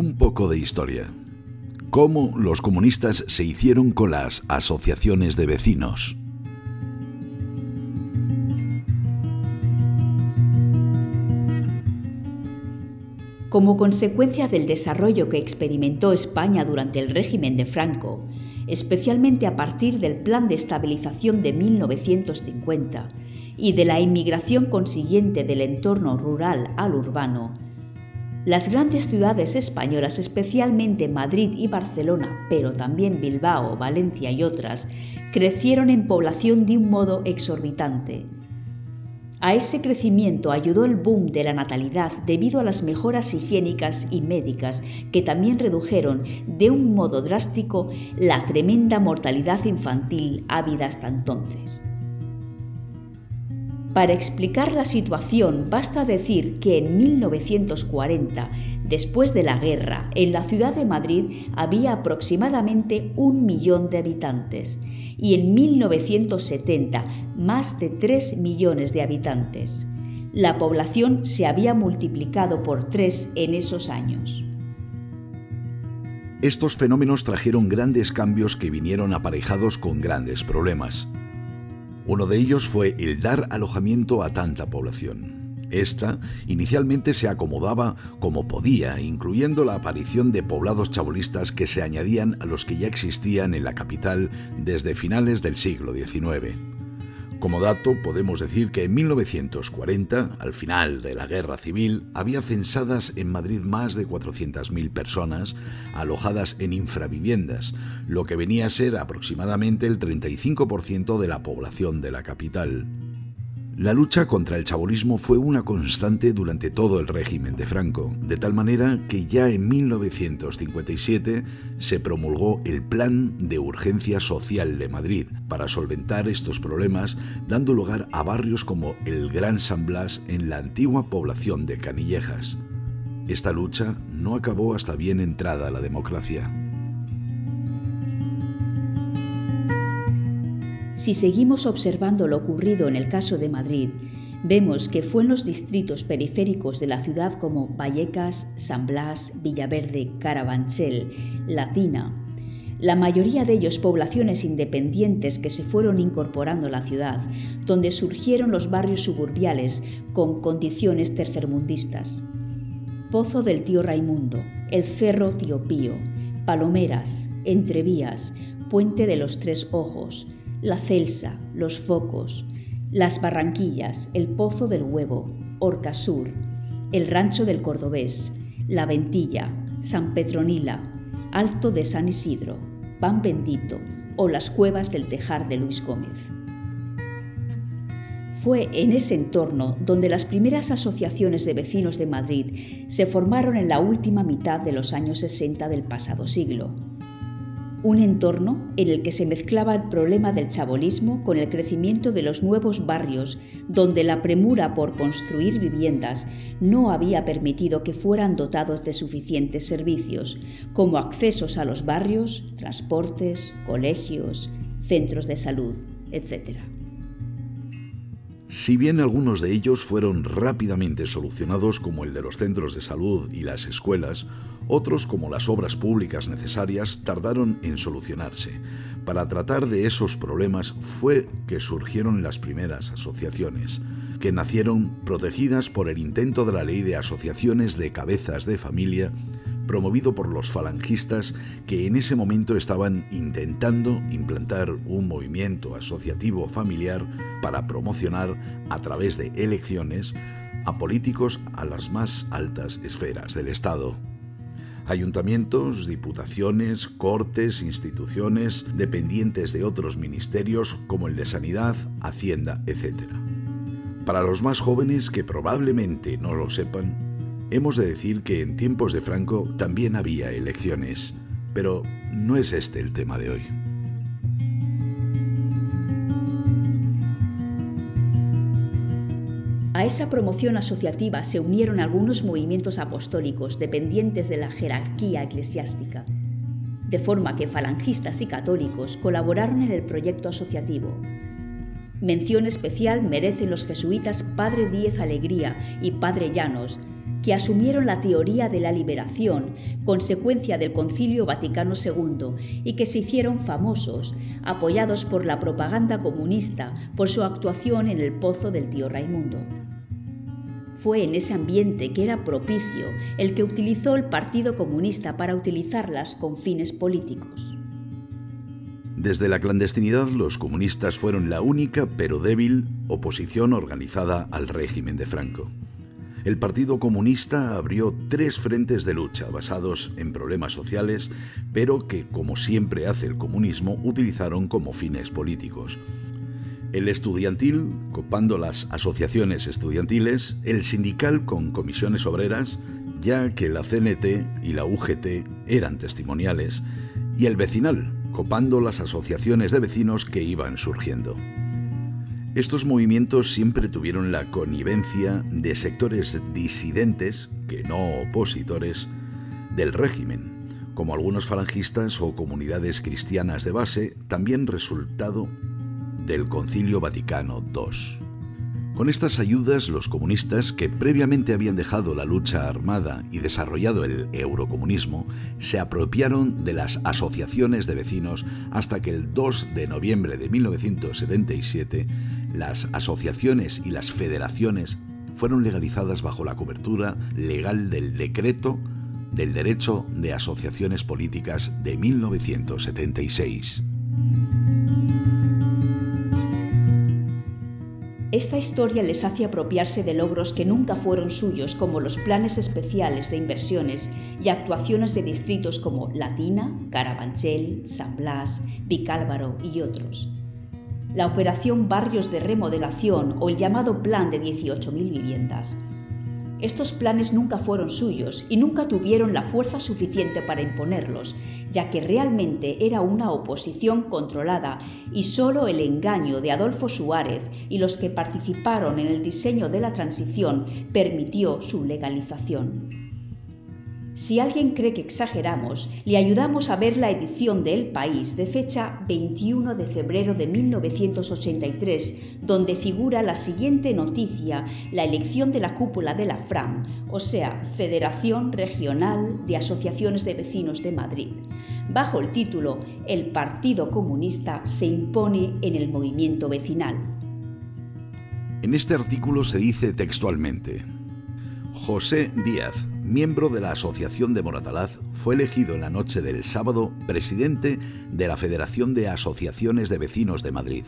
Un poco de historia. ¿Cómo los comunistas se hicieron con las asociaciones de vecinos? Como consecuencia del desarrollo que experimentó España durante el régimen de Franco, especialmente a partir del Plan de Estabilización de 1950 y de la inmigración consiguiente del entorno rural al urbano, las grandes ciudades españolas, especialmente Madrid y Barcelona, pero también Bilbao, Valencia y otras, crecieron en población de un modo exorbitante a ese crecimiento ayudó el boom de la natalidad debido a las mejoras higiénicas y médicas que también redujeron de un modo drástico la tremenda mortalidad infantil ávida hasta entonces. Para explicar la situación basta decir que en 1940, después de la guerra, en la ciudad de Madrid había aproximadamente un millón de habitantes y en 1970 más de 3 millones de habitantes. La población se había multiplicado por tres en esos años. Estos fenómenos trajeron grandes cambios que vinieron aparejados con grandes problemas. Uno de ellos fue el dar alojamiento a tanta población. Esta inicialmente se acomodaba como podía, incluyendo la aparición de poblados chabolistas que se añadían a los que ya existían en la capital desde finales del siglo XIX. Como dato, podemos decir que en 1940, al final de la Guerra Civil, había censadas en Madrid más de 400.000 personas alojadas en infraviviendas, lo que venía a ser aproximadamente el 35% de la población de la capital. La lucha contra el chabolismo fue una constante durante todo el régimen de Franco, de tal manera que ya en 1957 se promulgó el Plan de Urgencia Social de Madrid para solventar estos problemas, dando lugar a barrios como el Gran San Blas en la antigua población de Canillejas. Esta lucha no acabó hasta bien entrada la democracia. Si seguimos observando lo ocurrido en el caso de Madrid, vemos que fue en los distritos periféricos de la ciudad como Vallecas, San Blas, Villaverde, Carabanchel, Latina, la mayoría de ellos poblaciones independientes que se fueron incorporando a la ciudad, donde surgieron los barrios suburbiales con condiciones tercermundistas. Pozo del tío Raimundo, el Cerro Tío Pío, Palomeras, Entrevías, Puente de los Tres Ojos, la Celsa, Los Focos, Las Barranquillas, El Pozo del Huevo, Orcasur, El Rancho del Cordobés, La Ventilla, San Petronila, Alto de San Isidro, Pan Bendito o las Cuevas del Tejar de Luis Gómez. Fue en ese entorno donde las primeras asociaciones de vecinos de Madrid se formaron en la última mitad de los años 60 del pasado siglo un entorno en el que se mezclaba el problema del chabolismo con el crecimiento de los nuevos barrios, donde la premura por construir viviendas no había permitido que fueran dotados de suficientes servicios, como accesos a los barrios, transportes, colegios, centros de salud, etc. Si bien algunos de ellos fueron rápidamente solucionados, como el de los centros de salud y las escuelas, otros, como las obras públicas necesarias, tardaron en solucionarse. Para tratar de esos problemas fue que surgieron las primeras asociaciones, que nacieron protegidas por el intento de la ley de asociaciones de cabezas de familia promovido por los falangistas que en ese momento estaban intentando implantar un movimiento asociativo familiar para promocionar a través de elecciones a políticos a las más altas esferas del Estado. Ayuntamientos, diputaciones, cortes, instituciones dependientes de otros ministerios como el de Sanidad, Hacienda, etc. Para los más jóvenes que probablemente no lo sepan, Hemos de decir que en tiempos de Franco también había elecciones, pero no es este el tema de hoy. A esa promoción asociativa se unieron algunos movimientos apostólicos dependientes de la jerarquía eclesiástica, de forma que falangistas y católicos colaboraron en el proyecto asociativo. Mención especial merecen los jesuitas Padre Díez Alegría y Padre Llanos, que asumieron la teoría de la liberación, consecuencia del Concilio Vaticano II, y que se hicieron famosos, apoyados por la propaganda comunista por su actuación en el pozo del tío Raimundo. Fue en ese ambiente que era propicio el que utilizó el Partido Comunista para utilizarlas con fines políticos. Desde la clandestinidad los comunistas fueron la única pero débil oposición organizada al régimen de Franco. El Partido Comunista abrió tres frentes de lucha basados en problemas sociales, pero que, como siempre hace el comunismo, utilizaron como fines políticos el estudiantil copando las asociaciones estudiantiles, el sindical con comisiones obreras, ya que la CNT y la UGT eran testimoniales, y el vecinal copando las asociaciones de vecinos que iban surgiendo. Estos movimientos siempre tuvieron la connivencia de sectores disidentes, que no opositores, del régimen, como algunos falangistas o comunidades cristianas de base, también resultado del Concilio Vaticano II. Con estas ayudas, los comunistas, que previamente habían dejado la lucha armada y desarrollado el eurocomunismo, se apropiaron de las asociaciones de vecinos hasta que el 2 de noviembre de 1977 las asociaciones y las federaciones fueron legalizadas bajo la cobertura legal del decreto del derecho de asociaciones políticas de 1976. Esta historia les hace apropiarse de logros que nunca fueron suyos, como los planes especiales de inversiones y actuaciones de distritos como Latina, Carabanchel, San Blas, Vicálvaro y otros. La operación Barrios de Remodelación o el llamado Plan de 18.000 viviendas. Estos planes nunca fueron suyos y nunca tuvieron la fuerza suficiente para imponerlos, ya que realmente era una oposición controlada y solo el engaño de Adolfo Suárez y los que participaron en el diseño de la transición permitió su legalización. Si alguien cree que exageramos, le ayudamos a ver la edición de El País de fecha 21 de febrero de 1983, donde figura la siguiente noticia, la elección de la cúpula de la FRAM, o sea, Federación Regional de Asociaciones de Vecinos de Madrid, bajo el título El Partido Comunista se impone en el movimiento vecinal. En este artículo se dice textualmente, José Díaz, miembro de la Asociación de Moratalaz, fue elegido en la noche del sábado presidente de la Federación de Asociaciones de Vecinos de Madrid.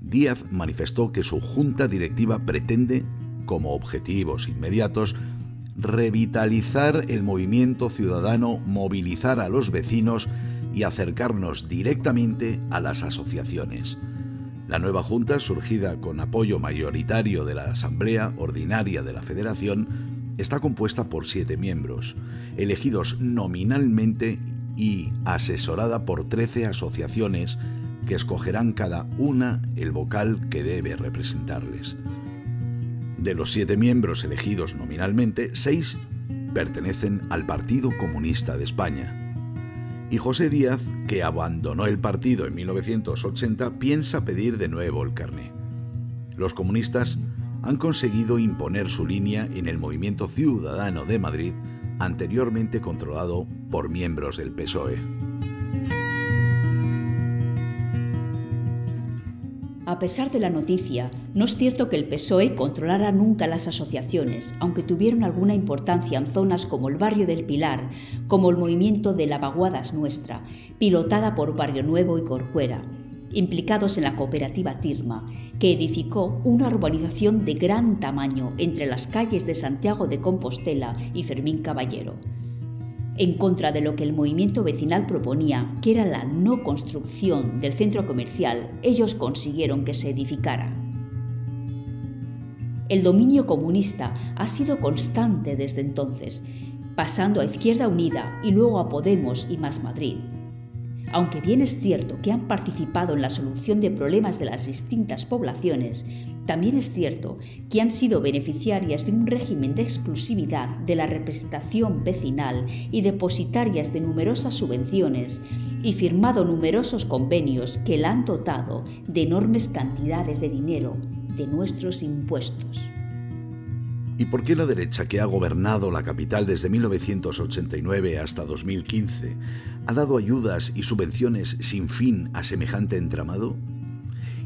Díaz manifestó que su junta directiva pretende, como objetivos inmediatos, revitalizar el movimiento ciudadano, movilizar a los vecinos y acercarnos directamente a las asociaciones. La nueva Junta, surgida con apoyo mayoritario de la Asamblea Ordinaria de la Federación, Está compuesta por siete miembros, elegidos nominalmente y asesorada por 13 asociaciones que escogerán cada una el vocal que debe representarles. De los siete miembros elegidos nominalmente, seis pertenecen al Partido Comunista de España. Y José Díaz, que abandonó el partido en 1980, piensa pedir de nuevo el carné. Los comunistas han conseguido imponer su línea en el movimiento ciudadano de Madrid, anteriormente controlado por miembros del PSOE. A pesar de la noticia, no es cierto que el PSOE controlara nunca las asociaciones, aunque tuvieron alguna importancia en zonas como el barrio del Pilar, como el movimiento de la Vaguadas Nuestra, pilotada por Barrio Nuevo y Corcuera, implicados en la cooperativa Tirma, que edificó una urbanización de gran tamaño entre las calles de Santiago de Compostela y Fermín Caballero. En contra de lo que el movimiento vecinal proponía, que era la no construcción del centro comercial, ellos consiguieron que se edificara. El dominio comunista ha sido constante desde entonces, pasando a Izquierda Unida y luego a Podemos y Más Madrid. Aunque bien es cierto que han participado en la solución de problemas de las distintas poblaciones, también es cierto que han sido beneficiarias de un régimen de exclusividad de la representación vecinal y depositarias de numerosas subvenciones y firmado numerosos convenios que la han dotado de enormes cantidades de dinero de nuestros impuestos. ¿Y por qué la derecha, que ha gobernado la capital desde 1989 hasta 2015, ha dado ayudas y subvenciones sin fin a semejante entramado?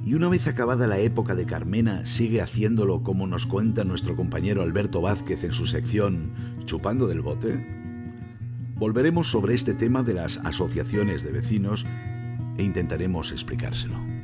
Y una vez acabada la época de Carmena, sigue haciéndolo como nos cuenta nuestro compañero Alberto Vázquez en su sección Chupando del Bote? Volveremos sobre este tema de las asociaciones de vecinos e intentaremos explicárselo.